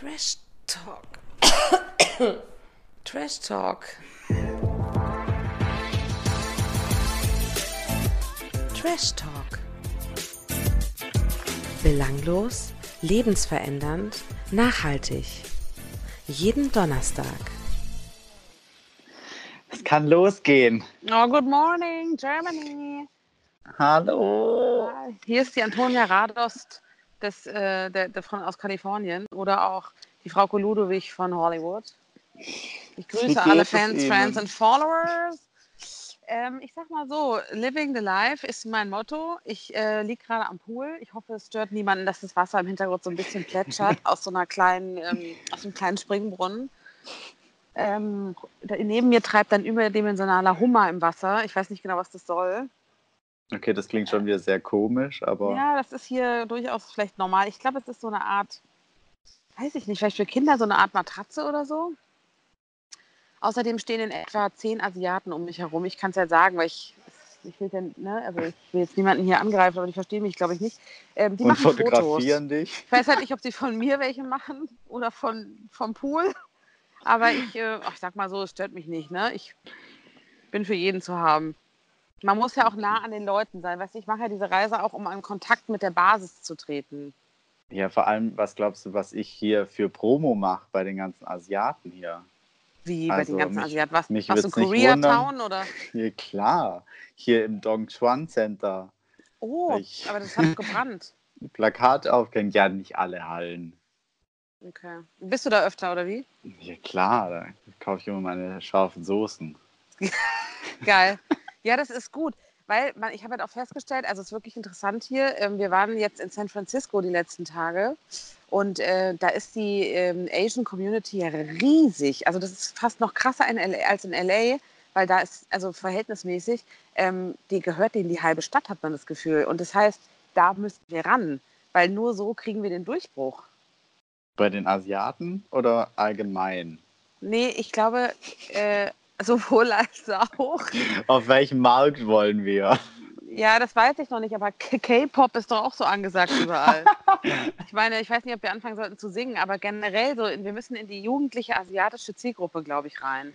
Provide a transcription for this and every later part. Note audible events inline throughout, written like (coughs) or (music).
Trash Talk. (coughs) Trash Talk. Trash Talk. Belanglos, lebensverändernd, nachhaltig. Jeden Donnerstag. Es kann losgehen. Oh, good morning, Germany. Hallo. Hier ist die Antonia Radost des, äh, der, der von, aus Kalifornien oder auch die Frau Ludowig von Hollywood. Ich grüße alle Fans, Friends und Followers. Ähm, ich sag mal so, Living the Life ist mein Motto. Ich äh, liege gerade am Pool. Ich hoffe, es stört niemanden, dass das Wasser im Hintergrund so ein bisschen plätschert (laughs) aus so einer kleinen, ähm, aus einem kleinen Springbrunnen. Ähm, neben mir treibt ein überdimensionaler Hummer im Wasser. Ich weiß nicht genau, was das soll. Okay, das klingt schon wieder sehr komisch, aber. Ja, das ist hier durchaus vielleicht normal. Ich glaube, es ist so eine Art, weiß ich nicht, vielleicht für Kinder so eine Art Matratze oder so. Außerdem stehen in etwa zehn Asiaten um mich herum. Ich kann es ja sagen, weil ich, ich will denn, ne, also ich will jetzt niemanden hier angreifen, aber die verstehen mich, glaube ich, nicht. Ähm, die Und machen fotografieren Fotos. dich. Ich weiß halt nicht, ob sie von mir welche machen oder von, vom Pool. Aber ich, äh, ich sag mal so, es stört mich nicht. Ne? Ich bin für jeden zu haben. Man muss ja auch nah an den Leuten sein. Weißt du, ich mache ja diese Reise auch, um in Kontakt mit der Basis zu treten. Ja, vor allem, was glaubst du, was ich hier für Promo mache bei den ganzen Asiaten hier? Wie bei Also, den ganzen mich- Asiaten? Was, mich würd's nicht Koreatown oder? (laughs) Hier, klar, hier im Dongchuan Center. Oh, Ich- aber das hat gebrannt. (laughs) Plakate aufgehängt, ja, nicht alle Hallen. Okay. Bist du da öfter oder wie? Ja, klar, da kaufe ich immer meine scharfen Soßen. (laughs) Geil. Ja, das ist gut, weil man, ich habe halt auch festgestellt, also es ist wirklich interessant hier. Ähm, wir waren jetzt in San Francisco die letzten Tage und äh, da ist die ähm, Asian Community ja riesig. Also das ist fast noch krasser in LA, als in LA, weil da ist also verhältnismäßig, ähm, die gehört denen die halbe Stadt, hat man das Gefühl. Und das heißt, da müssen wir ran, weil nur so kriegen wir den Durchbruch. Bei den Asiaten oder allgemein? Nee, ich glaube, äh, sowohl als auch. Auf welchem Markt wollen wir? Ja, das weiß ich noch nicht, aber K-Pop ist doch auch so angesagt überall. (laughs) ich meine, ich weiß nicht, ob wir anfangen sollten zu singen, aber generell so, wir müssen in die jugendliche asiatische Zielgruppe, glaube ich, rein.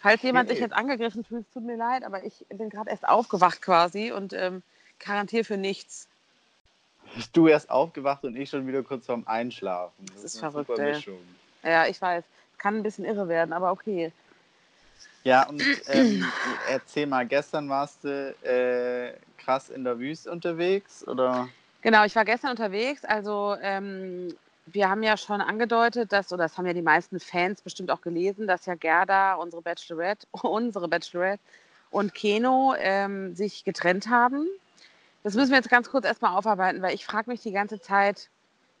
Falls jemand sich jetzt angegriffen fühlt, tut mir leid, aber ich bin gerade erst aufgewacht quasi und ähm, garantiere für nichts. Du erst aufgewacht und ich schon wieder kurz vorm Einschlafen. Das ist eine verrückt. Ja, ich weiß. Kann ein bisschen irre werden, aber okay. Ja, und ähm, erzähl mal, gestern warst du äh, krass in der Wüste unterwegs, oder? Genau, ich war gestern unterwegs. Also ähm, wir haben ja schon angedeutet, dass, oder das haben ja die meisten Fans bestimmt auch gelesen, dass ja Gerda, unsere Bachelorette, (laughs) unsere Bachelorette und Keno ähm, sich getrennt haben. Das müssen wir jetzt ganz kurz erstmal aufarbeiten, weil ich frage mich die ganze Zeit,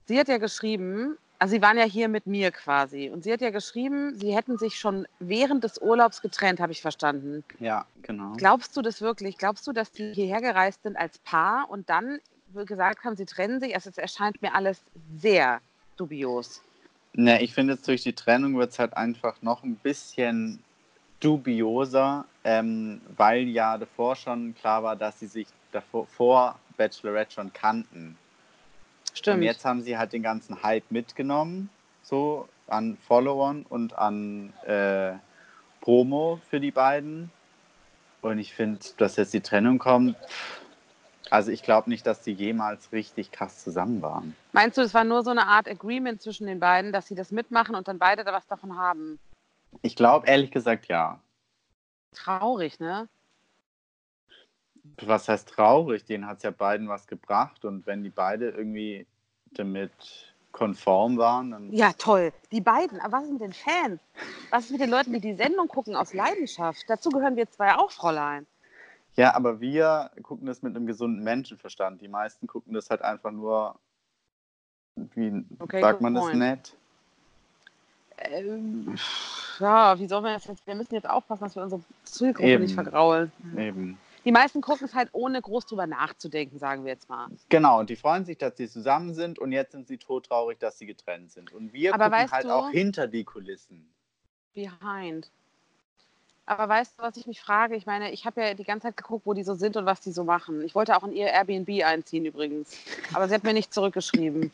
sie hat ja geschrieben, also sie waren ja hier mit mir quasi, und sie hat ja geschrieben, sie hätten sich schon während des Urlaubs getrennt, habe ich verstanden. Ja, genau. Glaubst du das wirklich? Glaubst du, dass die hierher gereist sind als Paar und dann gesagt haben, sie trennen sich? Also es erscheint mir alles sehr dubios. Ne, ich finde jetzt durch die Trennung wird es halt einfach noch ein bisschen dubioser, ähm, weil ja davor schon klar war, dass sie sich davor vor Bachelorette schon kannten. Stimmt. Und jetzt haben sie halt den ganzen Hype mitgenommen, so an Followern und an äh, Promo für die beiden. Und ich finde, dass jetzt die Trennung kommt, also ich glaube nicht, dass die jemals richtig krass zusammen waren. Meinst du, es war nur so eine Art Agreement zwischen den beiden, dass sie das mitmachen und dann beide da was davon haben? Ich glaube ehrlich gesagt ja. Traurig, ne? Was heißt traurig? Denen hat es ja beiden was gebracht und wenn die beide irgendwie damit konform waren, dann. Ja, toll. Die beiden. Aber was ist mit den Fans? Was ist mit den Leuten, die die Sendung gucken aus Leidenschaft? Dazu gehören wir zwei auch, Fräulein. Ja, aber wir gucken das mit einem gesunden Menschenverstand. Die meisten gucken das halt einfach nur, wie Okay, sagt man das point. nett? Ähm, ja, wie sollen wir das jetzt? Wir müssen jetzt aufpassen, dass wir unsere Zielgruppe Eben. nicht vergraulen. Eben. Die meisten gucken es halt ohne groß drüber nachzudenken, sagen wir jetzt mal. Genau, und die freuen sich, dass sie zusammen sind und jetzt sind sie todtraurig, dass sie getrennt sind. Und wir Aber gucken halt du- auch hinter die Kulissen. Behind. Aber weißt du, was ich mich frage? Ich meine, ich habe ja die ganze Zeit geguckt, wo die so sind und was die so machen. Ich wollte auch in ihr Airbnb einziehen übrigens. Aber sie hat mir nicht zurückgeschrieben.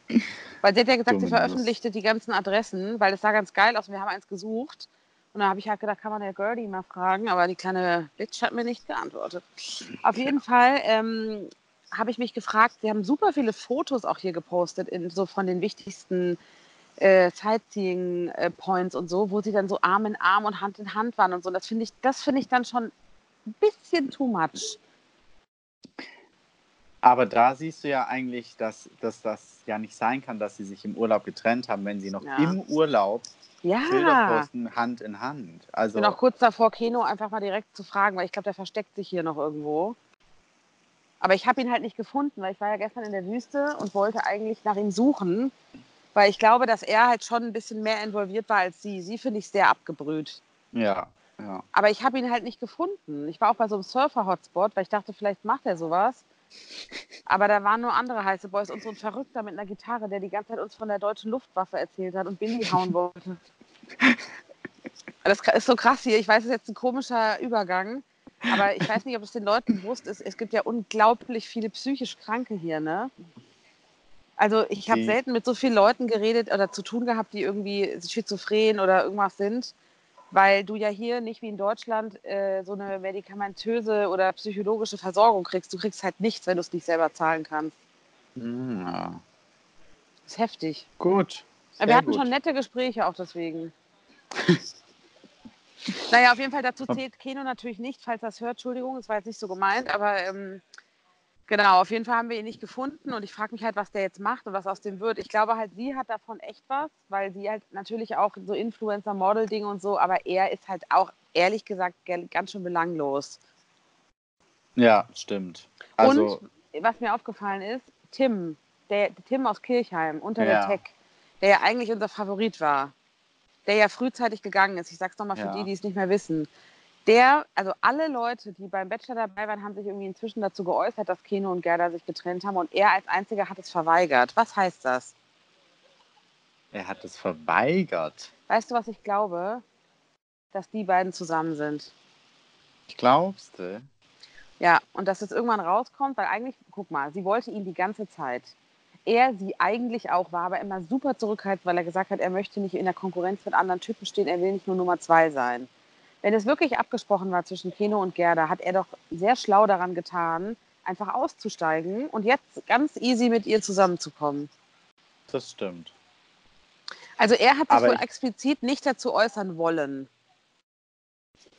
Weil sie hat ja gesagt, sie veröffentlichte die ganzen Adressen, weil es sah ganz geil aus und wir haben eins gesucht. Und da habe ich halt gedacht, kann man der Gertie mal fragen, aber die kleine Bitch hat mir nicht geantwortet. Auf jeden Fall ähm, habe ich mich gefragt, sie haben super viele Fotos auch hier gepostet, in, so von den wichtigsten äh, Sightseeing-Points und so, wo sie dann so Arm in Arm und Hand in Hand waren und so. Das finde ich, das finde ich dann schon ein bisschen too much. Aber da siehst du ja eigentlich, dass, dass das ja nicht sein kann, dass sie sich im Urlaub getrennt haben, wenn sie noch ja. im Urlaub ja. Bilder posten, Hand in Hand. Also, ich bin auch kurz davor, Keno einfach mal direkt zu fragen, weil ich glaube, der versteckt sich hier noch irgendwo. Aber ich habe ihn halt nicht gefunden, weil ich war ja gestern in der Wüste und wollte eigentlich nach ihm suchen. Weil ich glaube, dass er halt schon ein bisschen mehr involviert war als sie. Sie finde ich sehr abgebrüht. Ja, ja. Aber ich habe ihn halt nicht gefunden. Ich war auch bei so einem Surfer-Hotspot, weil ich dachte, vielleicht macht er sowas. Aber da waren nur andere heiße Boys und so ein Verrückter mit einer Gitarre, der die ganze Zeit uns von der deutschen Luftwaffe erzählt hat und Billy hauen wollte. Das ist so krass hier. Ich weiß, es ist jetzt ein komischer Übergang. Aber ich weiß nicht, ob es den Leuten bewusst ist. Es gibt ja unglaublich viele psychisch Kranke hier, ne? Also ich habe selten mit so vielen Leuten geredet oder zu tun gehabt, die irgendwie schizophren oder irgendwas sind, weil du ja hier nicht wie in Deutschland äh, so eine medikamentöse oder psychologische Versorgung kriegst. Du kriegst halt nichts, wenn du es nicht selber zahlen kannst. Hm, ja. Das ist heftig. Gut. Aber wir hatten gut. schon nette Gespräche auch deswegen. (laughs) naja, auf jeden Fall dazu zählt Keno natürlich nicht, falls das hört. Entschuldigung, das war jetzt nicht so gemeint, aber ähm, Genau, auf jeden Fall haben wir ihn nicht gefunden und ich frage mich halt, was der jetzt macht und was aus dem wird. Ich glaube halt, sie hat davon echt was, weil sie halt natürlich auch so Influencer-Model-Dinge und so, aber er ist halt auch, ehrlich gesagt, ganz schön belanglos. Ja, stimmt. Also, und was mir aufgefallen ist, Tim, der Tim aus Kirchheim unter ja. der Tech, der ja eigentlich unser Favorit war, der ja frühzeitig gegangen ist. Ich sag's nochmal für ja. die, die es nicht mehr wissen der, also alle Leute, die beim Bachelor dabei waren, haben sich irgendwie inzwischen dazu geäußert, dass Keno und Gerda sich getrennt haben und er als einziger hat es verweigert. Was heißt das? Er hat es verweigert. Weißt du, was ich glaube? Dass die beiden zusammen sind. Glaubst du? Ja, und dass es irgendwann rauskommt, weil eigentlich, guck mal, sie wollte ihn die ganze Zeit. Er sie eigentlich auch, war aber immer super zurückhaltend, weil er gesagt hat, er möchte nicht in der Konkurrenz mit anderen Typen stehen, er will nicht nur Nummer zwei sein. Wenn es wirklich abgesprochen war zwischen Keno und Gerda, hat er doch sehr schlau daran getan, einfach auszusteigen und jetzt ganz easy mit ihr zusammenzukommen. Das stimmt. Also er hat sich wohl explizit nicht dazu äußern wollen.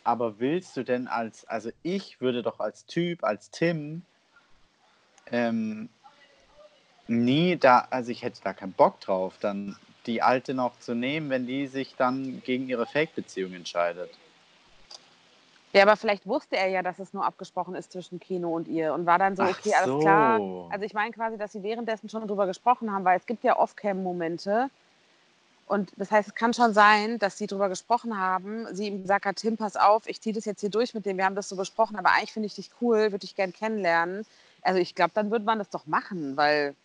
Aber willst du denn als, also ich würde doch als Typ, als Tim, ähm, nie da, also ich hätte da keinen Bock drauf, dann die alte noch zu nehmen, wenn die sich dann gegen ihre Fake-Beziehung entscheidet. Ja, aber vielleicht wusste er ja, dass es nur abgesprochen ist zwischen Kino und ihr und war dann so, okay, alles so. klar. Also ich meine quasi, dass sie währenddessen schon drüber gesprochen haben, weil es gibt ja Off-Cam-Momente. Und das heißt, es kann schon sein, dass sie drüber gesprochen haben. Sie ihm gesagt hat, Tim, pass auf, ich ziehe das jetzt hier durch mit dem, wir haben das so besprochen, aber eigentlich finde ich dich cool, würde ich gern kennenlernen. Also ich glaube, dann würde man das doch machen, weil.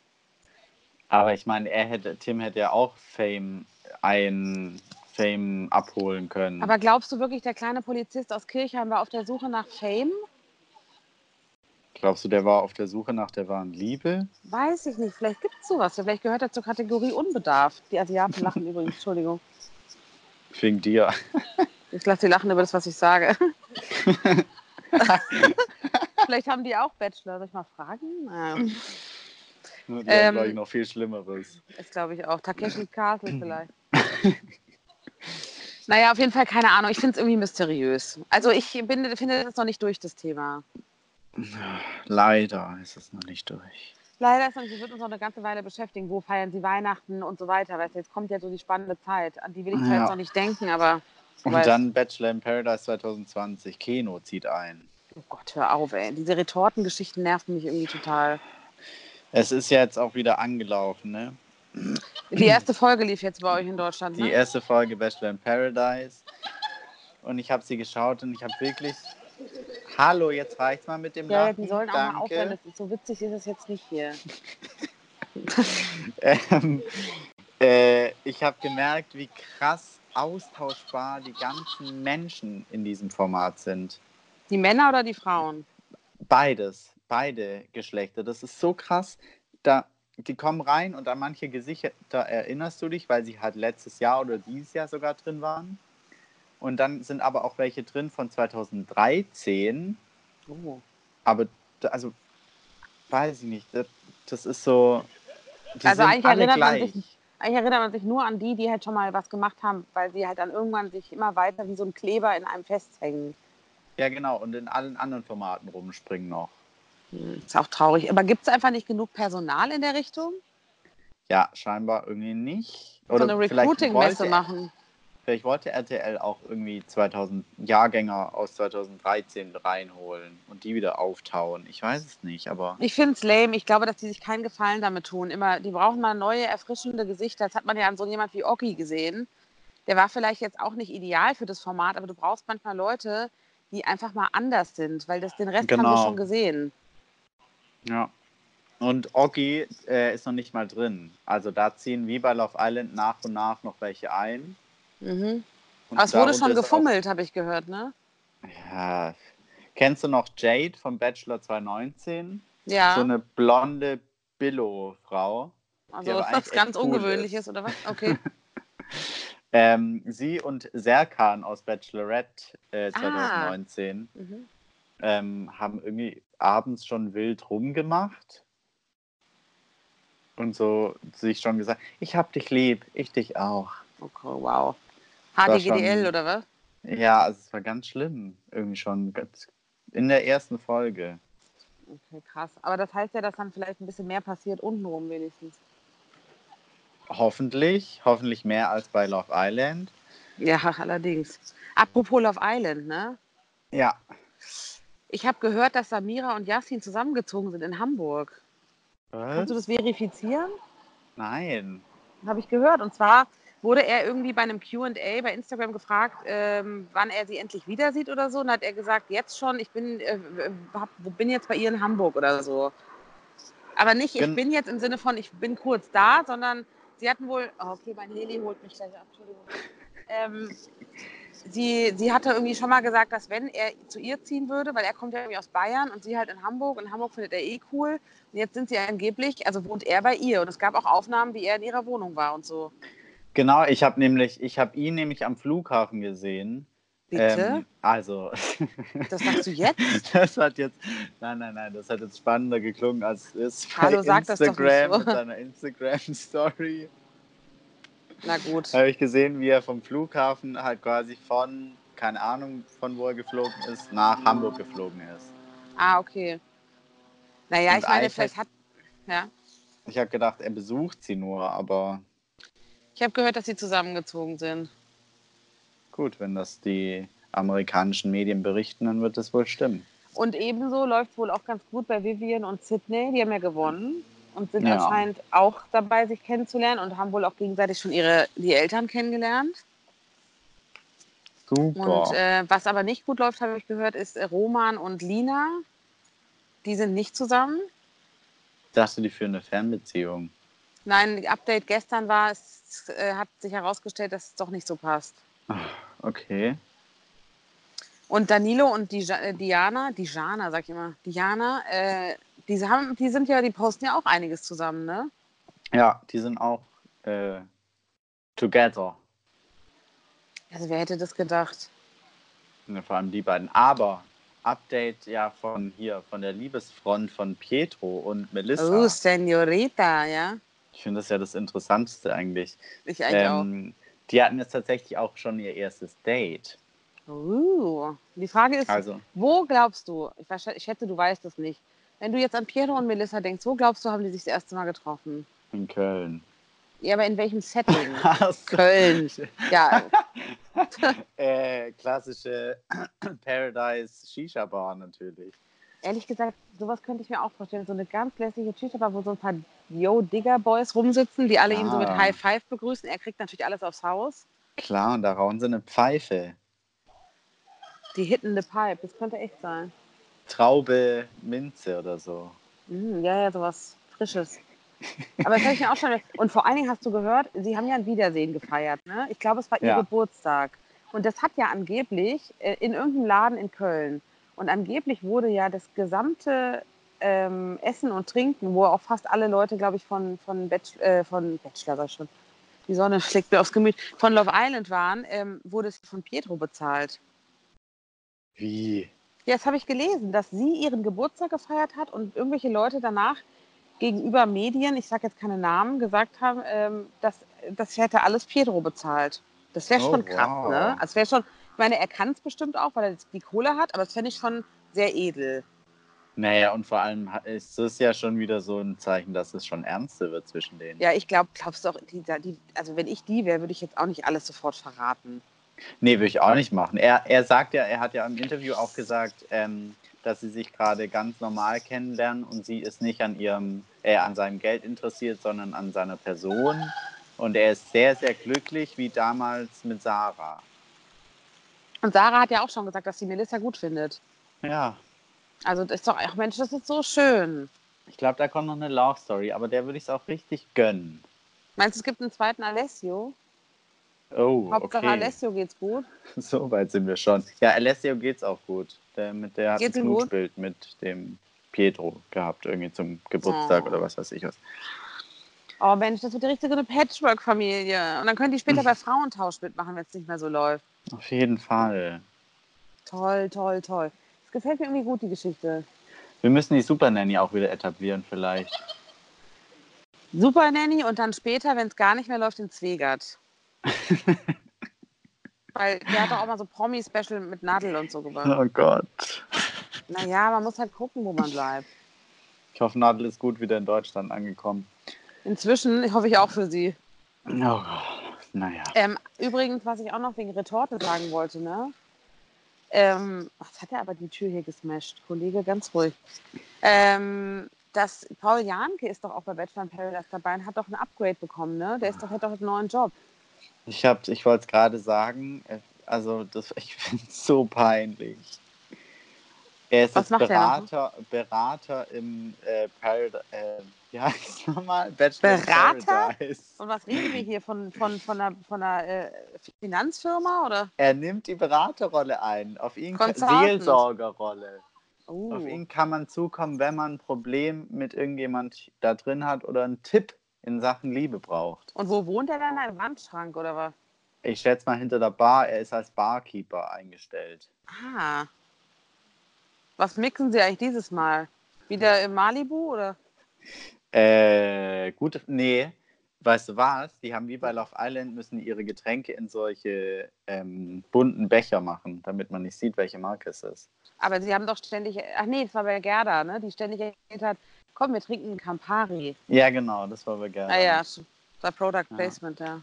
Aber ich meine, er hätte, Tim hätte ja auch Fame ein Fame abholen können. Aber glaubst du wirklich, der kleine Polizist aus Kirchheim war auf der Suche nach Fame? Glaubst du, der war auf der Suche nach der wahren Liebe? Weiß ich nicht. Vielleicht gibt es sowas. Vielleicht gehört er zur Kategorie Unbedarf. Die Asiaten lachen (laughs) übrigens. Entschuldigung. Wegen dir. Ich lasse sie lachen über das, was ich sage. (laughs) Vielleicht haben die auch Bachelor. Soll ich mal fragen? Naja. Die ähm, glaube ich, noch viel Schlimmeres. Das glaube ich auch. Takeshi Castle (clears throat) vielleicht. Naja, auf jeden Fall keine Ahnung. Ich finde es irgendwie mysteriös. Also ich bin, finde das noch nicht durch, das Thema. Leider ist es noch nicht durch. Leider ist es, sie wird uns noch eine ganze Weile beschäftigen. Wo feiern sie Weihnachten und so weiter. Weißt du, jetzt kommt ja so die spannende Zeit. An die will ich zwar ja. jetzt noch nicht denken, aber. Und weißt. dann Bachelor in Paradise 2020. Keno zieht ein. Oh Gott, hör auf, ey. Diese Retortengeschichten nerven mich irgendwie total. Es ist ja jetzt auch wieder angelaufen, ne? Die erste Folge lief jetzt bei euch in Deutschland, ne? Die erste Folge Bachelor in Paradise. Und ich habe sie geschaut und ich habe wirklich. Hallo, jetzt reicht's mal mit dem Ja, Lachen. die sollen Danke. auch mal aufhören. Das ist so witzig ist es jetzt nicht hier. (laughs) ähm, äh, ich habe gemerkt, wie krass austauschbar die ganzen Menschen in diesem Format sind. Die Männer oder die Frauen? Beides, beide Geschlechter. Das ist so krass. Da, die kommen rein und an manche Gesichter erinnerst du dich, weil sie halt letztes Jahr oder dieses Jahr sogar drin waren. Und dann sind aber auch welche drin von 2013. Oh. Aber, also, weiß ich nicht. Das, das ist so. also eigentlich erinnert, man sich, eigentlich erinnert man sich nur an die, die halt schon mal was gemacht haben, weil sie halt dann irgendwann sich immer weiter wie so ein Kleber in einem festhängen. Ja, genau. Und in allen anderen Formaten rumspringen noch. Hm, ist auch traurig. Aber gibt es einfach nicht genug Personal in der Richtung? Ja, scheinbar irgendwie nicht. Oder so eine Recruiting-Messe machen. Vielleicht wollte RTL auch irgendwie 2000 Jahrgänger aus 2013 reinholen und die wieder auftauen. Ich weiß es nicht, aber. Ich finde es lame. Ich glaube, dass die sich keinen Gefallen damit tun. Immer, die brauchen mal neue, erfrischende Gesichter. Das hat man ja an so jemand wie Oki gesehen. Der war vielleicht jetzt auch nicht ideal für das Format, aber du brauchst manchmal Leute, die einfach mal anders sind, weil das den Rest genau. haben wir genau. schon gesehen. Ja. Und Oggi äh, ist noch nicht mal drin. Also da ziehen wie bei Love Island nach und nach noch welche ein. Mhm. Aber es wurde schon gefummelt, habe ich gehört, ne? Ja. Kennst du noch Jade vom Bachelor 2019? Ja. So eine blonde Billo-Frau. Also ist das ganz cool Ungewöhnliches, ist. oder was? Okay. (laughs) ähm, sie und Serkan aus Bachelorette äh, 2019 ah. mhm. ähm, haben irgendwie abends schon wild rumgemacht und so sich schon gesagt, ich hab dich lieb, ich dich auch. Okay, wow. HDGDL schon, oder was? Ja, also es war ganz schlimm, irgendwie schon in der ersten Folge. Okay, krass. Aber das heißt ja, dass dann vielleicht ein bisschen mehr passiert untenrum wenigstens. Hoffentlich, hoffentlich mehr als bei Love Island. Ja, allerdings. Apropos Love Island, ne? Ja. Ich habe gehört, dass Samira und Yassin zusammengezogen sind in Hamburg. Was? Kannst du das verifizieren? Nein. Habe ich gehört. Und zwar wurde er irgendwie bei einem QA bei Instagram gefragt, ähm, wann er sie endlich wieder sieht oder so. Und hat er gesagt, jetzt schon, ich bin, äh, hab, bin jetzt bei ihr in Hamburg oder so. Aber nicht, ich bin jetzt im Sinne von, ich bin kurz da, sondern sie hatten wohl, oh, okay, mein Heli holt mich gleich ab, Entschuldigung. Ähm, sie, sie hatte irgendwie schon mal gesagt, dass wenn er zu ihr ziehen würde, weil er kommt ja irgendwie aus Bayern und sie halt in Hamburg und Hamburg findet er eh cool. Und jetzt sind sie angeblich, also wohnt er bei ihr und es gab auch Aufnahmen, wie er in ihrer Wohnung war und so. Genau, ich habe nämlich, ich habe ihn nämlich am Flughafen gesehen. Bitte? Ähm, also. Das sagst du jetzt? (laughs) Das hat jetzt. Nein, nein, nein, das hat jetzt spannender geklungen, als es Hallo, bei sag Instagram mit seiner Instagram-Story. Na gut. Habe ich gesehen, wie er vom Flughafen halt quasi von, keine Ahnung, von wo er geflogen ist, nach Hamburg geflogen ist. Ah, okay. Naja, Und ich meine, vielleicht hat. Ja. Ich habe gedacht, er besucht sie nur, aber ich habe gehört, dass sie zusammengezogen sind. Gut, wenn das die amerikanischen Medien berichten, dann wird das wohl stimmen. Und ebenso läuft es wohl auch ganz gut bei Vivian und Sydney. Die haben ja gewonnen und sind ja. anscheinend auch dabei, sich kennenzulernen und haben wohl auch gegenseitig schon ihre, die Eltern kennengelernt. Super. Und äh, was aber nicht gut läuft, habe ich gehört, ist äh, Roman und Lina. Die sind nicht zusammen. Dachte, die führen eine Fernbeziehung. Nein, Update gestern war, es äh, hat sich herausgestellt, dass es doch nicht so passt. Okay. Und Danilo und die äh, Diana, Diana, sag ich immer, Diana, äh, die, haben, die sind ja, die posten ja auch einiges zusammen, ne? Ja, die sind auch äh, together. Also wer hätte das gedacht? Ja, vor allem die beiden. Aber Update ja von hier, von der Liebesfront von Pietro und Melissa. Oh, Senorita, ja. Ich finde das ja das Interessanteste eigentlich. Ich eigentlich ähm, auch. Die hatten jetzt tatsächlich auch schon ihr erstes Date. Uh, die Frage ist, also, wo glaubst du, ich, ich schätze, du weißt es nicht, wenn du jetzt an Piero und Melissa denkst, wo glaubst du, haben die sich das erste Mal getroffen? In Köln. Ja, aber in welchem Setting? (laughs) Köln. Ja. (laughs) äh, klassische (clears throat) Paradise Shisha Bar natürlich ehrlich gesagt, sowas könnte ich mir auch vorstellen. So eine ganz lässige Shisha-Bar, wo so ein paar Yo-Digger-Boys rumsitzen, die alle ah. ihn so mit ah. High Five begrüßen. Er kriegt natürlich alles aufs Haus. Klar, und da rauchen sie eine Pfeife. Die hittende Pipe, das könnte echt sein. Traube, Minze oder so. Mm, ja, ja, sowas Frisches. Aber das habe ich mir auch schon. Und vor allen Dingen hast du gehört, sie haben ja ein Wiedersehen gefeiert. Ne? Ich glaube, es war ihr Ja. Geburtstag. Und das hat ja angeblich äh, in irgendeinem Laden in Köln. Und angeblich wurde ja das gesamte ähm, Essen und Trinken, wo auch fast alle Leute, glaube ich, von, von, Bachelor, äh, von Bachelor, schon, die Sonne (laughs) schlägt mir aufs Gemüt, von Love Island waren, ähm, wurde es von Pietro bezahlt. Wie? Ja, das habe ich gelesen, dass sie ihren Geburtstag gefeiert hat und irgendwelche Leute danach gegenüber Medien, ich sage jetzt keine Namen, gesagt haben, ähm, dass das hätte alles Pietro bezahlt. Das wäre Oh, schon krass, wow. ne? Also wäre schon, ich meine, er kann es bestimmt auch, weil er die Kohle hat, aber das fände ich schon sehr edel. Naja, und vor allem ist es ja schon wieder so ein Zeichen, dass es schon ernster wird zwischen denen. Ja, ich glaube, glaubst du auch, die, die, also wenn ich die wäre, würde ich jetzt auch nicht alles sofort verraten. Nee, würde ich auch nicht machen. Er, er sagt ja, er hat ja im Interview auch gesagt, ähm, dass sie sich gerade ganz normal kennenlernen und sie ist nicht an ihrem, äh, an seinem Geld interessiert, sondern an seiner Person. Und er ist sehr, sehr glücklich, wie damals mit Sarah. Und Sarah hat ja auch schon gesagt, dass sie Melissa gut findet. Ja, Also das ist doch, ach Mensch, das ist so schön. ich glaube, da kommt noch eine Love Story, aber der würde ich es auch richtig gönnen. Meinst du, es gibt einen zweiten Alessio? Oh, Hauptsache okay. Alessio geht's gut. (laughs) So weit sind wir schon. Ja, Alessio geht's auch gut. Der, mit der hat Geht's ein gut? Knutschbild mit dem Pietro gehabt, irgendwie zum Geburtstag Oh. oder was weiß ich was. Oh Mensch, das wird die richtige Patchwork-Familie. Und dann können die später (laughs) bei Frauentausch mitmachen, wenn es nicht mehr so läuft. Auf jeden Fall. Toll, toll, toll. Das gefällt mir irgendwie gut, die Geschichte. Wir müssen die Super Nanny auch wieder etablieren, vielleicht. Super Nanny und dann später, wenn es gar nicht mehr läuft, in Zwegert. Weil der hat doch auch mal so Promi-Special mit Nadel und so gemacht. Oh Gott. Naja, man muss halt gucken, wo man bleibt. Ich hoffe, Nadel ist gut wieder in Deutschland angekommen. Inzwischen hoffe ich auch für sie. Oh Gott. Naja. Ähm, übrigens, was ich auch noch wegen Retorte sagen wollte, ne? Ähm, was hat er aber die Tür hier gesmasht? Kollege, ganz ruhig. Ähm, das Paul Janke ist doch auch bei Bachelor in Paradise dabei und hat doch ein Upgrade bekommen, ne? Der ist doch, hat doch einen neuen Job. Ich, hab- ich wollte es gerade sagen, äh, also das, (laughs) ich finde es so peinlich. Er ist Was jetzt er? Berater, Berater im äh, Paradise. Äh, wie (laughs) heißt es nochmal? Bachelor Berater? Paradise. Und was reden wir hier von, von, von einer, von einer äh, Finanzfirma oder? Er nimmt die Beraterrolle ein. Auf ihn. Seelsorgerrolle. Uh. Auf ihn kann man zukommen, wenn man ein Problem mit irgendjemand da drin hat oder einen Tipp in Sachen Liebe braucht. Und wo wohnt er dann? Im Wandschrank oder was? Ich schätze mal hinter der Bar, er ist als Barkeeper eingestellt. Ah. Was mixen Sie eigentlich dieses Mal? Wieder im Malibu oder? Äh, gut, nee. Weißt du was? Die haben wie bei Love Island müssen ihre Getränke in solche ähm, bunten Becher machen, damit man nicht sieht, welche Marke es ist. Aber Sie haben doch ständig, ach nee, das war bei Gerda, ne? Die ständig erzählt hat, komm, wir trinken einen Campari. Ja, genau, das war wir gerne. Ah ja, das war Product. Placement, ja.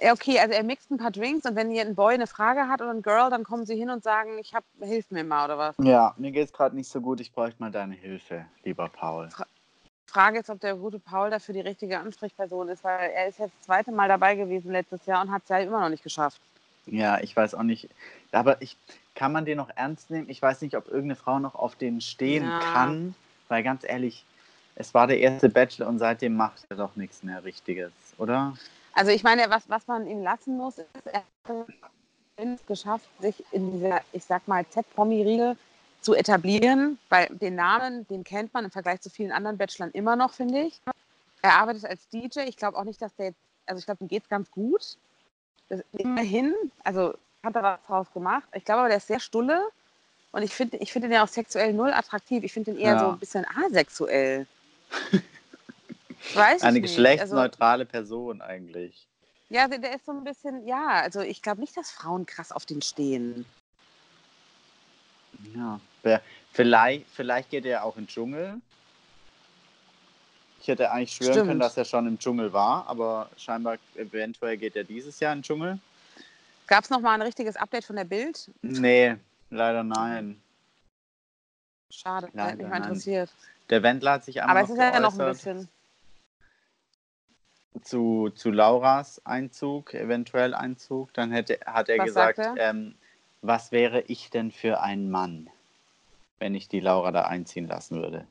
ja. Okay, also er mixt ein paar Drinks und wenn hier ein Boy eine Frage hat oder ein Girl, dann kommen sie hin und sagen, ich hab, hilf mir mal oder was. Ja, mir geht es gerade nicht so gut. Ich bräuchte mal deine Hilfe, lieber Paul. Frage ist, ob der gute Paul dafür die richtige Ansprechperson ist, weil er ist jetzt das zweite Mal dabei gewesen letztes Jahr und hat es ja immer noch nicht geschafft. Ja, ich weiß auch nicht. Aber ich kann man den noch ernst nehmen? Ich weiß nicht, ob irgendeine Frau noch auf den stehen Ja. kann, weil ganz ehrlich, es war der erste Bachelor und seitdem macht er doch nichts mehr Richtiges, oder? Also ich meine, was, was man ihm lassen muss, ist, er hat es geschafft, sich in dieser, ich sag mal, Z-Promi-Riegel zu etablieren, weil den Namen, den kennt man im Vergleich zu vielen anderen Bachelorn immer noch, finde ich. Er arbeitet als DJ. Ich glaube auch nicht, dass der jetzt, also ich glaube, dem geht es ganz gut. Das, immerhin, also hat er was draus gemacht. Ich glaube aber, der ist sehr stulle und ich finde ich finde den ja auch sexuell null attraktiv. Ich finde den eher Ja. so ein bisschen asexuell. (laughs) Weiß Eine nicht. Also, geschlechtsneutrale Person eigentlich. ja, der, der ist so ein bisschen, ja, also ich glaube nicht, dass Frauen krass auf den stehen. Ja. Vielleicht, vielleicht geht er auch in den Dschungel. Ich hätte eigentlich schwören Stimmt. können, dass er schon im Dschungel war, aber scheinbar, eventuell geht er dieses Jahr in den Dschungel. Gab es noch mal ein richtiges Update von der Bild? Nee, leider nein. Schade, Leider hätte mich mal nein. interessiert. Der Wendler hat sich Aber einmal es ist ja noch ein bisschen. zu, zu Lauras Einzug, eventuell Einzug. Dann hätte, hat er Was gesagt, sagt er? Ähm, was wäre ich denn für ein Mann, wenn ich die Laura da einziehen lassen würde?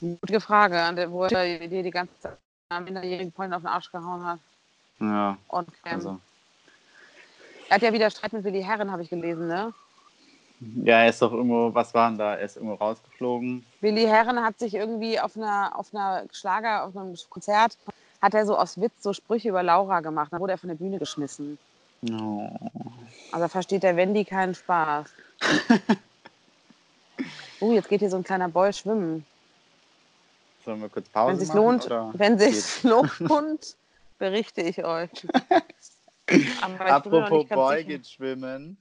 Gute Frage, wo er dir die ganze Zeit minderjährigen Freund auf den Arsch gehauen hat. Ja. Und ähm, Also. er hat ja wieder Streit mit Willi Herren, habe ich gelesen, ne? Ja, er ist doch irgendwo, was war denn da? Er ist irgendwo rausgeflogen. Willi Herren hat sich irgendwie auf einer, auf einer Schlager, auf einem Konzert, hat er so aus Witz so Sprüche über Laura gemacht. Dann wurde er von der Bühne geschmissen. Oh. Also versteht der Wendy keinen Spaß. (laughs) uh, jetzt geht hier so ein kleiner Boy schwimmen. Sollen wir kurz Pause Wenn machen? lohnt, oder wenn sich's lohnt, (laughs) berichte ich euch. (laughs) Apropos Boy geht schwimmen.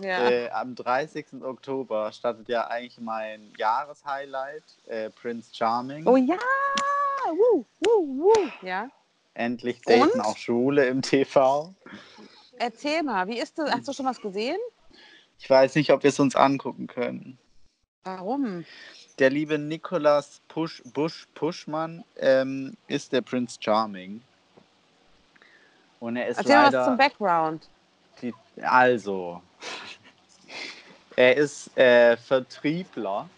Ja. Äh, am 30. Oktober startet ja eigentlich mein Jahreshighlight, äh, Prince Charming. Oh ja! Woo, woo, woo. Ja. Endlich daten Und? auch Schwule im TV. Erzähl mal, wie ist das? Hast du schon was gesehen? Ich weiß nicht, ob wir es uns angucken können. Warum? Der liebe Nicolas Push, Busch Puschmann ähm, ist der Prince Charming. Und er ist Erzähl mal was leider. zum Background. Die, also. Er ist äh, Vertriebler,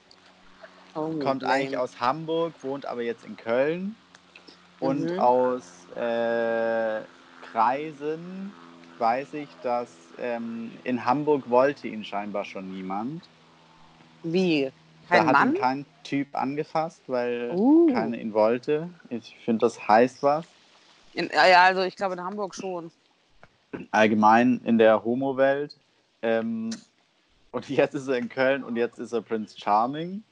Oh, kommt lame. eigentlich aus Hamburg, wohnt aber jetzt in Köln. Und Mhm. aus äh, Kreisen weiß ich, dass ähm, in Hamburg wollte ihn scheinbar schon niemand. Wie? Da Kein hat Mann? ihn kein Typ angefasst, weil Uh. keiner ihn wollte. Ich finde, das heißt was. In, ja, ja, also ich glaube in Hamburg schon. allgemein in der Homo-Welt. Ähm, und jetzt ist er in Köln und jetzt ist er Prince Charming.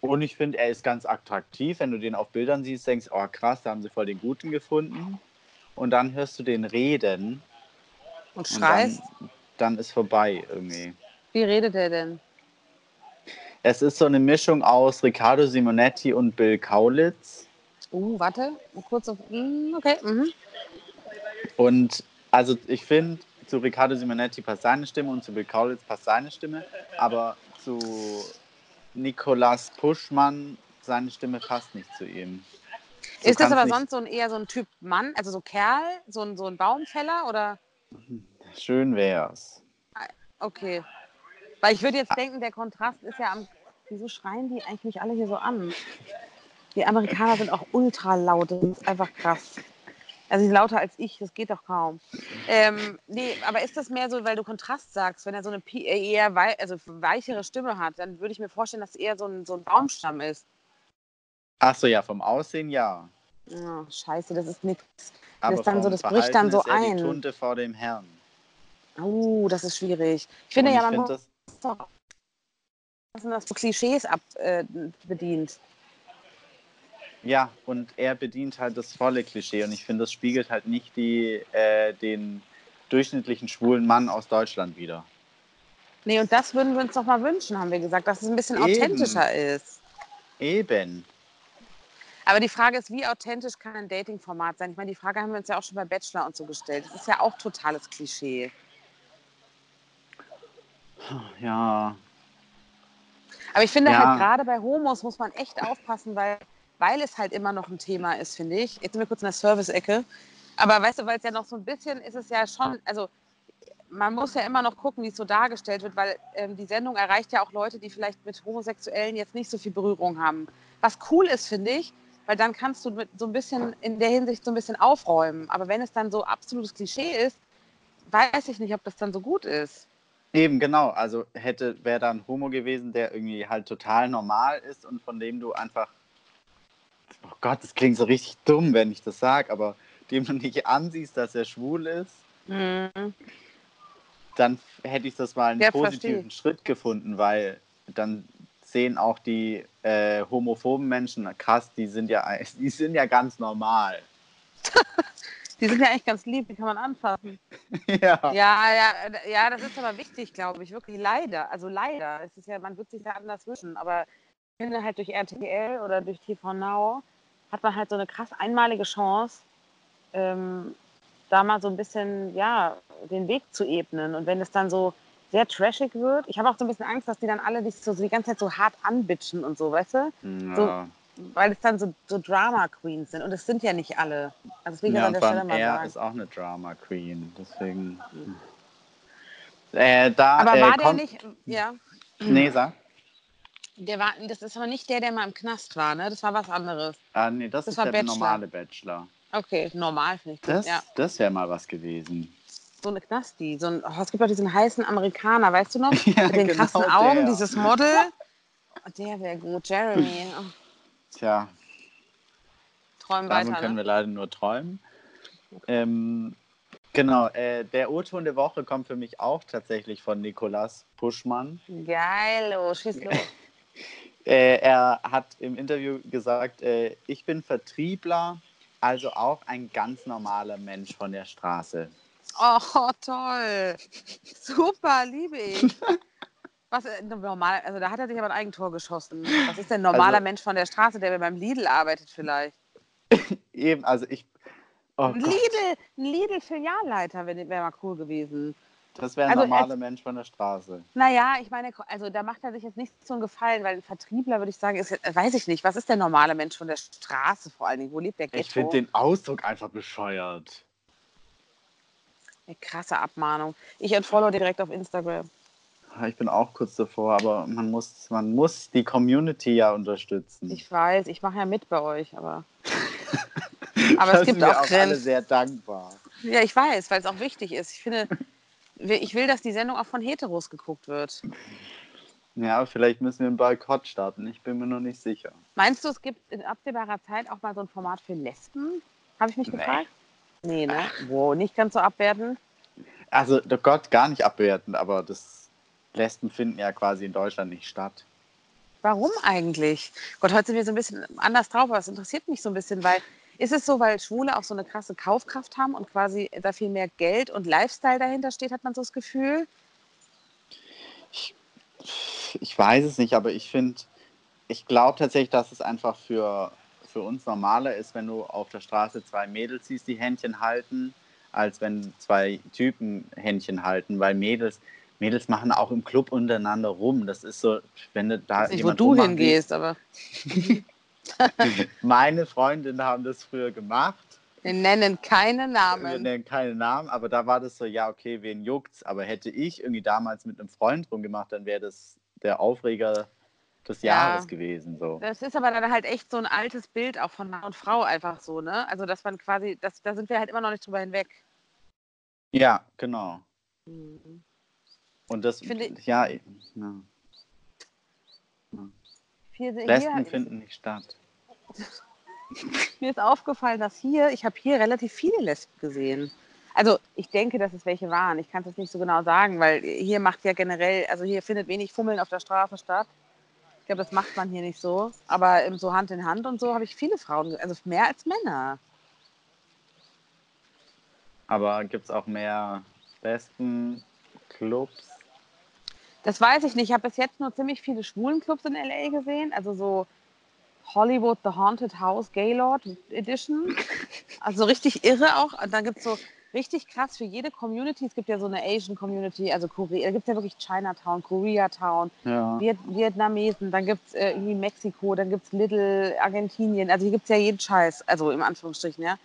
Und ich finde, er ist ganz attraktiv. Wenn du den auf Bildern siehst, denkst oh krass, da haben sie voll den Guten gefunden. Und dann hörst du den reden Und und schreist? dann, dann ist vorbei irgendwie. Wie redet er denn? Es ist so eine Mischung aus Riccardo Simonetti und Bill Kaulitz. Uh, warte. Kurz auf. mm, Okay. Mhm. Und also ich finde, zu Riccardo Simonetti passt seine Stimme und zu Bill Kaulitz passt seine Stimme, aber zu Nicolas Puschmann, seine Stimme passt nicht zu ihm. So ist das aber nicht- sonst so ein eher so ein Typ Mann, also so Kerl, so ein, so ein Baumfäller oder? Schön wär's. Okay. Weil ich würde jetzt denken, der Kontrast ist ja am. Wieso schreien die eigentlich mich alle hier so an? Die Amerikaner sind auch ultra laut. Das ist einfach krass. Also die lauter als ich, das geht doch kaum. Ähm, nee, aber ist das mehr so, weil du Kontrast sagst, wenn er so eine äh, eher wei also weichere Stimme hat, dann würde ich mir vorstellen, dass es eher so ein, so ein Baumstamm ist. Achso, ja, vom Aussehen ja. Ja, scheiße, das ist nichts. Ist dann so, das bricht dann so ist ein. Die Tunte vor dem Herrn. Oh, das ist schwierig. Ich finde Und ja, man find muss das, was sind das für Klischees ab, äh, bedient. ja, und er bedient halt das volle Klischee und ich finde, das spiegelt halt nicht die, äh, den durchschnittlichen schwulen Mann aus Deutschland wider. Nee, und das würden wir uns doch mal wünschen, haben wir gesagt, dass es ein bisschen Eben. authentischer ist. Eben. Aber die Frage ist, wie authentisch kann ein Dating-Format sein? Ich meine, die Frage haben wir uns ja auch schon bei Bachelor und so gestellt. Das ist ja auch totales Klischee. Ja, Aber ich finde Ja. halt gerade bei Homos muss man echt aufpassen, weil, weil es halt immer noch ein Thema ist, finde ich. Jetzt sind wir kurz in der Service-Ecke. Aber weißt du, weil es ja noch so ein bisschen ist es ja schon, also man muss ja immer noch gucken, wie es so dargestellt wird, weil ähm, die Sendung erreicht ja auch Leute, die vielleicht mit Homosexuellen jetzt nicht so viel Berührung haben. Was cool ist, finde ich, weil dann kannst du mit so ein bisschen in der Hinsicht so ein bisschen aufräumen. Aber wenn es dann so absolutes Klischee ist, weiß ich nicht, ob das dann so gut ist. Eben, genau. Also hätte, wäre da ein Homo gewesen, der irgendwie halt total normal ist und von dem du einfach, oh Gott, das klingt so richtig dumm, wenn ich das sage, aber dem du nicht ansiehst, dass er schwul ist, Mhm. dann hätte ich das mal einen Ja, positiven verstehe. Schritt gefunden, weil dann sehen auch die äh, homophoben Menschen, krass, die sind ja, (laughs) die sind ja ganz normal. (laughs) Die sind ja eigentlich ganz lieb, die kann man anfassen. (laughs) ja. Ja, ja, ja, das ist aber wichtig, glaube ich, wirklich leider. Also leider. Es ist ja, man wird sich da anders wünschen, aber ich finde halt durch RTL oder durch TV Now hat man halt so eine krass einmalige Chance, ähm, da mal so ein bisschen, ja, den Weg zu ebnen. Und wenn es dann so sehr trashig wird, ich habe auch so ein bisschen Angst, dass die dann alle dich so, so die ganze Zeit so hart anbitchen und so, weißt du? Ja. Weil es dann so, so Drama Queens sind. Und es sind ja nicht alle. Also ich Ja, an der Stelle mal er sagen. ist auch eine Drama Queen, deswegen. Äh, da, Aber äh, war der nicht, ja, Nee, sag. Der war, das ist aber nicht der, der mal im Knast war, ne? Das war was anderes. Ah, nee, das, Das ist war der Bachelor. normale Bachelor. Okay, normal finde ich. Das, Ja. das wäre mal was gewesen. So eine Knasti. So ein, oh, es gibt auch diesen heißen Amerikaner, weißt du noch? (laughs) Ja, Mit den genau krassen Augen, der. dieses Model. Oh, der wäre gut. Jeremy. Oh, Tja, träum davon weiter. können Ne? wir leider nur träumen. Ähm, genau, äh, der O-Ton der Woche kommt für mich auch tatsächlich von Nikolas Puschmann. Geil, oh, schieß los. (laughs) Äh, er hat im Interview gesagt, äh, ich bin Vertriebler, also auch ein ganz normaler Mensch von der Straße. Oh, toll. Super, liebe ich. Was äh, normal, also da hat er sich aber ein Eigentor geschossen. Was ist denn ein normaler Also- Mensch von der Straße, der beim Lidl arbeitet vielleicht? (laughs) Eben, also ich. Oh Lidl, ein Lidl-Filialleiter wäre wär mal cool gewesen. das wäre ein also normaler Mensch von der Straße. Naja, ich meine, also da macht er sich jetzt nicht so einen Gefallen, weil ein Vertriebler, würde ich sagen, ist, jetzt- weiß ich nicht, was ist der normale Mensch von der Straße vor allen Dingen? Wo lebt der Ghetto? Ich finde den Ausdruck einfach bescheuert. Eine krasse Abmahnung. Ich entfollow direkt auf Instagram. Ich bin auch kurz davor, aber man muss, man muss die Community ja unterstützen. Ich weiß, ich mache ja mit bei euch, aber. (laughs) aber Da es gibt sind wir auch auch alle sehr dankbar. Ja, ich weiß, weil es auch wichtig ist. Ich finde, ich will, dass die Sendung auch von Heteros geguckt wird. Ja, vielleicht müssen wir einen Boykott starten. Ich bin mir noch nicht sicher. Meinst du, es gibt in absehbarer Zeit auch mal so ein Format für Lesben? Habe ich mich Nee. gefragt? Nee, ne? Wo, nicht ganz so abwerten? Also, oh Gott, gar nicht abwertend, aber das Lesben finden ja quasi in Deutschland nicht statt. Warum eigentlich? Gott, heute sind wir so ein bisschen anders drauf, aber es interessiert mich so ein bisschen, weil ist es so, weil Schwule auch so eine krasse Kaufkraft haben und quasi da viel mehr Geld und Lifestyle dahinter steht, hat man so das Gefühl? Ich weiß es nicht, aber ich finde, ich glaube tatsächlich, dass es einfach für, für uns normaler ist, wenn du auf der Straße zwei Mädels siehst, die Händchen halten, als wenn zwei Typen Händchen halten, weil Mädels, Mädels machen auch im Club untereinander rum. Das ist so, wenn du da Weiß nicht, wo du hingehst, aber. (laughs) Meine Freundinnen haben das früher gemacht. wir nennen keine Wir Namen. nennen keine Namen, aber da war das so, ja, okay, wen juckt's? Aber hätte ich irgendwie damals mit einem Freund rumgemacht, dann wäre das der Aufreger des Ja. Jahres gewesen. So. Das ist aber dann halt echt so ein altes Bild auch von Mann und Frau einfach so, ne? Also, dass man quasi, das, da sind wir halt immer noch nicht drüber hinweg. Ja, genau. Mhm. Und das, Ich finde- ja, ja, Hier, Lesben finden nicht statt. (laughs) mir ist aufgefallen, dass hier, ich habe hier relativ viele Lesben gesehen. Also ich denke, dass es welche waren. Ich kann es jetzt nicht so genau sagen, weil hier macht ja generell, also hier findet wenig Fummeln auf der Straße statt. Ich glaube, das macht man hier nicht so. Aber so Hand in Hand und so habe ich viele Frauen, also mehr als Männer. Aber gibt es auch mehr Lesben, Clubs? Das weiß ich nicht. Ich habe bis jetzt nur ziemlich viele Schwulenclubs in LA gesehen. Also so Hollywood The Haunted House Gaylord Edition. (laughs) Also richtig irre auch. Und dann gibt es so richtig krass für jede Community. Es gibt ja so eine Asian Community, also Korea. Da gibt es ja wirklich Chinatown, Koreatown, Ja. Viet Vietnamesen, dann gibt es äh, irgendwie Mexiko, dann gibt es Little Argentinien. Also hier gibt es ja jeden Scheiß, also im Anführungsstrichen, ja.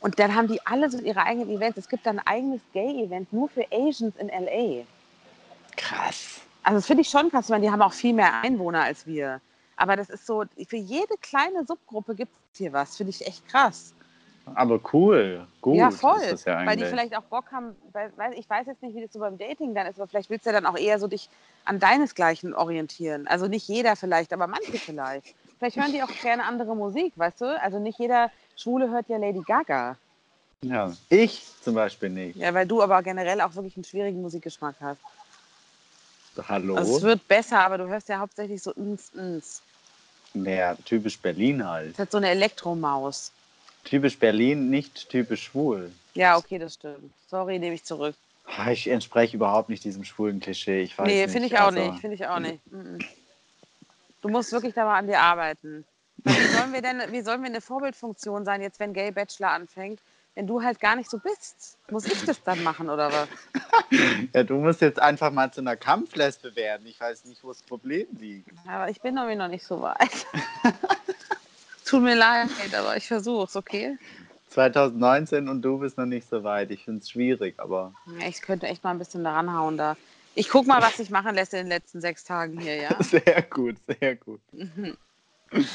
Und dann haben die alle so ihre eigenen Events. Es gibt dann ein eigenes Gay-Event nur für Asians in LA. Krass. Also das finde ich schon krass. Ich meine, die haben auch viel mehr Einwohner als wir. Aber das ist so, für jede kleine Subgruppe gibt es hier was. Finde ich echt krass. Aber cool. Gut. ja, voll. Ist das ja weil die vielleicht auch Bock haben, weil, ich weiß jetzt nicht, wie das so beim Dating dann ist, aber vielleicht willst du ja dann auch eher so dich an deinesgleichen orientieren. Also nicht jeder vielleicht, aber manche vielleicht. Vielleicht hören die auch gerne andere Musik, weißt du? Also nicht jeder Schwule hört ja Lady Gaga. ja. Ich zum Beispiel nicht. Ja, weil du aber generell auch wirklich einen schwierigen Musikgeschmack hast. Hallo? Also es wird besser, aber du hörst ja hauptsächlich so ins, ins. ja, typisch Berlin halt. Das hat so eine Elektromaus. Typisch Berlin, nicht typisch schwul. Ja, okay, das stimmt. Sorry, nehme ich zurück. Ich entspreche überhaupt nicht diesem schwulen Klischee. Ich weiß nee, finde ich auch also- nicht. Finde ich auch nicht. Du musst wirklich da mal an dir arbeiten. Wie (laughs) sollen, wir denn, wie sollen wir eine Vorbildfunktion sein, jetzt wenn Gay Bachelor anfängt, wenn du halt gar nicht so bist? Muss ich das dann machen oder was? (laughs) Ja, du musst jetzt einfach mal zu einer Kampflesbe werden. Ich weiß nicht, wo das Problem liegt. Aber ich bin irgendwie noch nicht so weit. (laughs) Tut mir leid, aber ich versuch's, okay? 2019 und du bist noch nicht so weit. Ich finde es schwierig, aber ich könnte echt mal ein bisschen daran hauen da. Ich guck mal, was ich machen lässt in den letzten sechs Tagen hier, ja? (laughs) Sehr gut, sehr gut. Mhm. (laughs)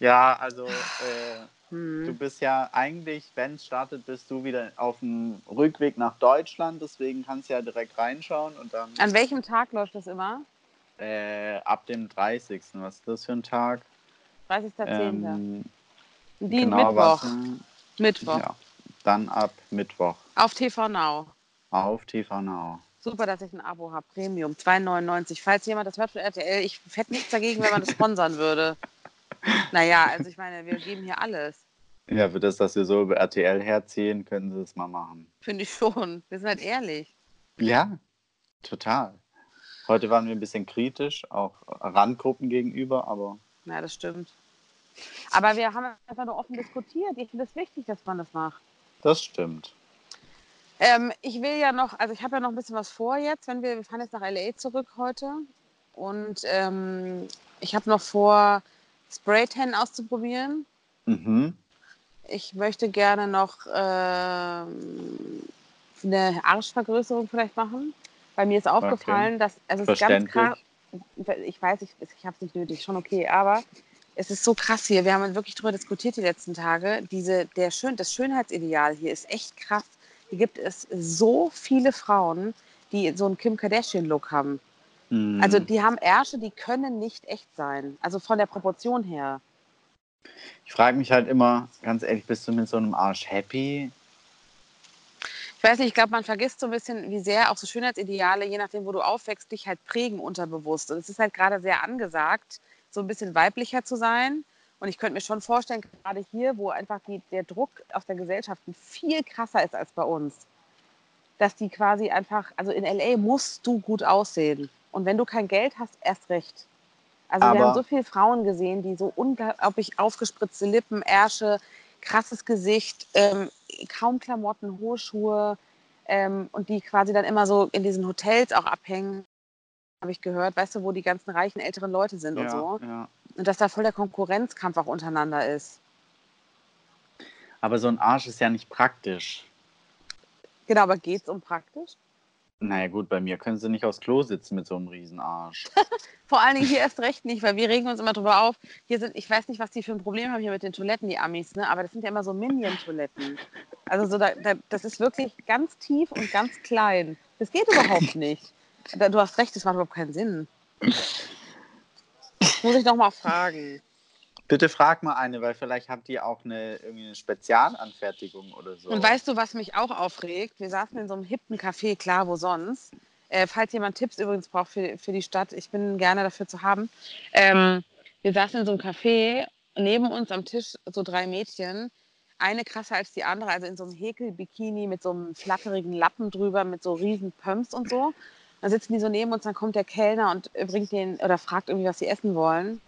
Ja, also äh, hm. du bist ja eigentlich, wenn es startet, bist du wieder auf dem Rückweg nach Deutschland, deswegen kannst du ja direkt reinschauen und dann. An welchem Tag läuft das immer? Äh, ab dem 30. Was ist das für ein Tag? 30.10. Ähm, Die genau, Mittwoch. Warte. Mittwoch. Ja, dann ab Mittwoch. Auf TV Now. Auf TV Now. Super, dass ich ein Abo habe. Premium, 2,99. Falls jemand das hört für RTL, ich hätte nichts dagegen, wenn man das sponsern würde. (laughs) Naja, also ich meine, wir geben hier alles. Ja, für das, dass wir so über RTL herziehen, können sie es mal machen. Finde ich schon. Wir sind halt ehrlich. Ja, total. Heute waren wir ein bisschen kritisch, auch Randgruppen gegenüber, aber. Ja, das stimmt. Aber wir haben einfach nur offen diskutiert. Ich finde es wichtig, dass man das macht. Das stimmt. Ähm, ich will ja noch, also ich habe ja noch ein bisschen was vor jetzt, wenn wir, wir fahren jetzt nach LA zurück heute. Und ähm, ich habe noch vor, Spraytan auszuprobieren. Mhm. Ich möchte gerne noch ähm, eine Arschvergrößerung vielleicht machen. Bei mir ist aufgefallen, okay. dass also es ist ganz krass. Ich weiß, ich, ich habe es nicht nötig, schon okay, aber es ist so krass hier. Wir haben wirklich darüber diskutiert die letzten Tage. Diese, der Schön, das Schönheitsideal hier ist echt krass. Hier gibt es so viele Frauen, die so einen Kim Kardashian-Look haben. Mm. Also die haben Ärsche, die können nicht echt sein. Also von der Proportion her. Ich frage mich halt immer, ganz ehrlich, bist du mit so einem Arsch happy? Ich weiß nicht, ich glaube, man vergisst so ein bisschen, wie sehr auch so Schönheitsideale, je nachdem, wo du aufwächst, dich halt prägen unterbewusst. Und es ist halt gerade sehr angesagt, so ein bisschen weiblicher zu sein. Und ich könnte mir schon vorstellen, gerade hier, wo einfach die, der Druck auf der Gesellschaft viel krasser ist als bei uns, dass die quasi einfach, also in LA musst du gut aussehen. Und wenn du kein Geld hast, erst recht. Also Aber wir haben so viele Frauen gesehen, die so unglaublich aufgespritzte Lippen, Ärsche, krasses Gesicht, ähm, kaum Klamotten, hohe Schuhe ähm, und die quasi dann immer so in diesen Hotels auch abhängen, habe ich gehört, weißt du, wo die ganzen reichen älteren Leute sind ja, und so. Ja. Und dass da voll der Konkurrenzkampf auch untereinander ist. Aber so ein Arsch ist ja nicht praktisch. Genau, aber geht es um praktisch? Naja gut, bei mir können sie nicht aufs Klo sitzen mit so einem Riesenarsch. (laughs) Vor allen Dingen hier erst recht nicht, weil wir regen uns immer drüber auf. Hier sind, ich weiß nicht, was die für ein Problem haben hier mit den Toiletten, die Amis, ne? aber das sind ja immer so Minion-Toiletten. Also so da, da, das ist wirklich ganz tief und ganz klein. Das geht überhaupt nicht. Du hast recht, das macht überhaupt keinen Sinn. Muss ich noch mal fragen. Bitte frag mal eine, weil vielleicht habt ihr auch eine, irgendwie eine Spezialanfertigung oder so. Und weißt du, was mich auch aufregt? Wir saßen in so einem hippen Café, klar, wo sonst. Äh, falls jemand Tipps übrigens braucht für, für die Stadt, ich bin gerne dafür zu haben. Ähm, wir saßen in so einem Café, neben uns am Tisch so drei Mädchen, eine krasser als die andere, also in so einem Häkel-Bikini mit so einem flatterigen Lappen drüber, mit so riesen Pumps und so. Dann sitzen die so neben uns, dann kommt der Kellner und bringt den oder fragt irgendwie, was sie essen wollen.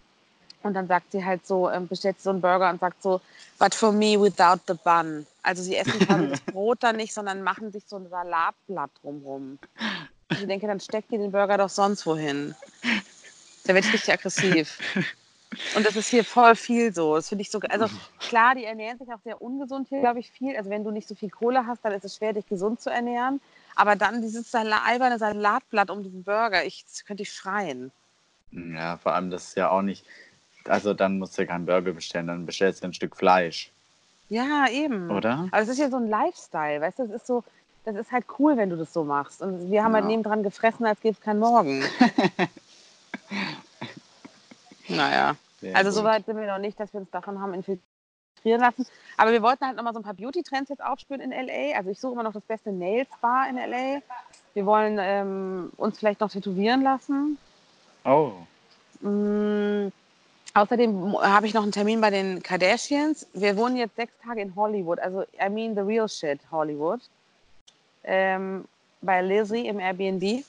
Und dann sagt sie halt so, ähm, bestellt so einen Burger und sagt so, but for me without the bun. Also sie essen quasi das (laughs) Brot dann nicht, sondern machen sich so ein Salatblatt drumrum. Und ich denke, dann steckt ihr den Burger doch sonst wohin. Da wird ich richtig aggressiv. Und das ist hier voll viel so. Das finde ich so. Also klar, die ernähren sich auch sehr ungesund hier, glaube ich, viel. Also wenn du nicht so viel Kohle hast, dann ist es schwer, dich gesund zu ernähren. Aber dann dieses Salat, alberne Salatblatt um diesen Burger, ich das könnte ich schreien. Ja, vor allem das ist ja auch nicht also dann musst du keinen Burger bestellen, dann bestellst du ein Stück Fleisch. Ja, eben. Oder? Aber es ist ja so ein Lifestyle, weißt du, das ist so, das ist halt cool, wenn du das so machst. Und wir haben halt ja. halt nebendran gefressen, als gäbe es keinen Morgen. (laughs) naja. Sehr also so weit sind wir noch nicht, dass wir uns davon haben infiltrieren lassen. Aber wir wollten halt nochmal so ein paar Beauty-Trends jetzt aufspüren in L.A. Also ich suche immer noch das beste Nail-Spa in L.A. Wir wollen ähm, uns vielleicht noch tätowieren lassen. Oh. Mm, Außerdem habe ich noch einen Termin bei den Kardashians. Wir wohnen jetzt sechs Tage in Hollywood, also I mean the real shit Hollywood. Ähm, bei Lizzie im Airbnb.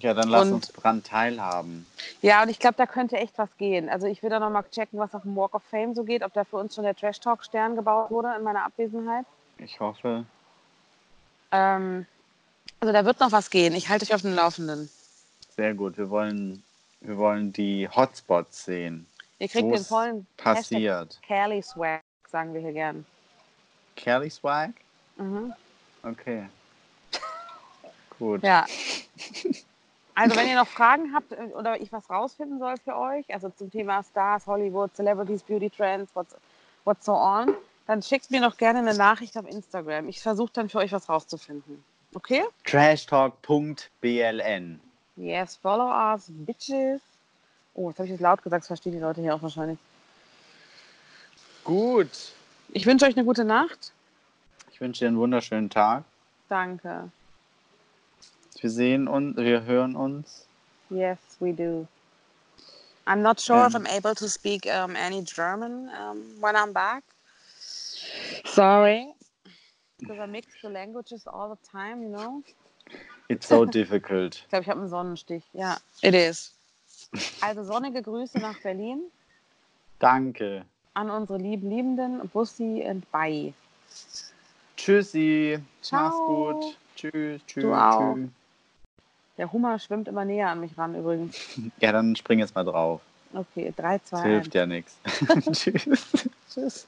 Ja, dann lass und, uns dran teilhaben. Ja, und ich glaube, da könnte echt was gehen. Also ich will da nochmal checken, was auf dem Walk of Fame so geht, ob da für uns schon der Trash Talk Stern gebaut wurde in meiner Abwesenheit. Ich hoffe. Ähm, also da wird noch was gehen. Ich halte dich auf dem Laufenden. Sehr gut. Wir wollen, wir wollen die Hotspots sehen. Ihr kriegt den vollen passiert. Kelly Swag, sagen wir hier gern. Kelly Swag? Mhm. Okay. Gut. Ja. (laughs) Also wenn ihr noch Fragen habt äh, oder ich was rausfinden soll für euch, also zum Thema Stars, Hollywood, Celebrities, Beauty Trends, what's, what's so on, dann schickt mir doch gerne eine Nachricht auf Instagram. Ich versuche dann für euch was rauszufinden. Okay? Trashtalk.bln. Yes, follow us, bitches. Oh, jetzt habe ich das laut gesagt, das verstehen die Leute hier auch wahrscheinlich. Gut. Ich wünsche euch eine gute Nacht. Ich wünsche dir einen wunderschönen Tag. Danke. Wir sehen uns, wir hören uns. Yes, we do. I'm not sure if I'm able to speak um, any German um, when I'm back. Sorry, because I mix the languages all the time, you know. It's so difficult. Ich glaube, ich habe einen Sonnenstich. Ja, it is. Also sonnige Grüße nach Berlin. Danke. An unsere lieben Liebenden, Bussi und Bye. Tschüssi. Ciao. Mach's gut. Tschüss. Tschüss. Du auch. tschüss. Der Hummer schwimmt immer näher an mich ran übrigens. (laughs) Ja, dann spring jetzt mal drauf. Okay, 3, 2, Das 1. hilft ja nichts. (laughs) (laughs) Tschüss. Tschüss.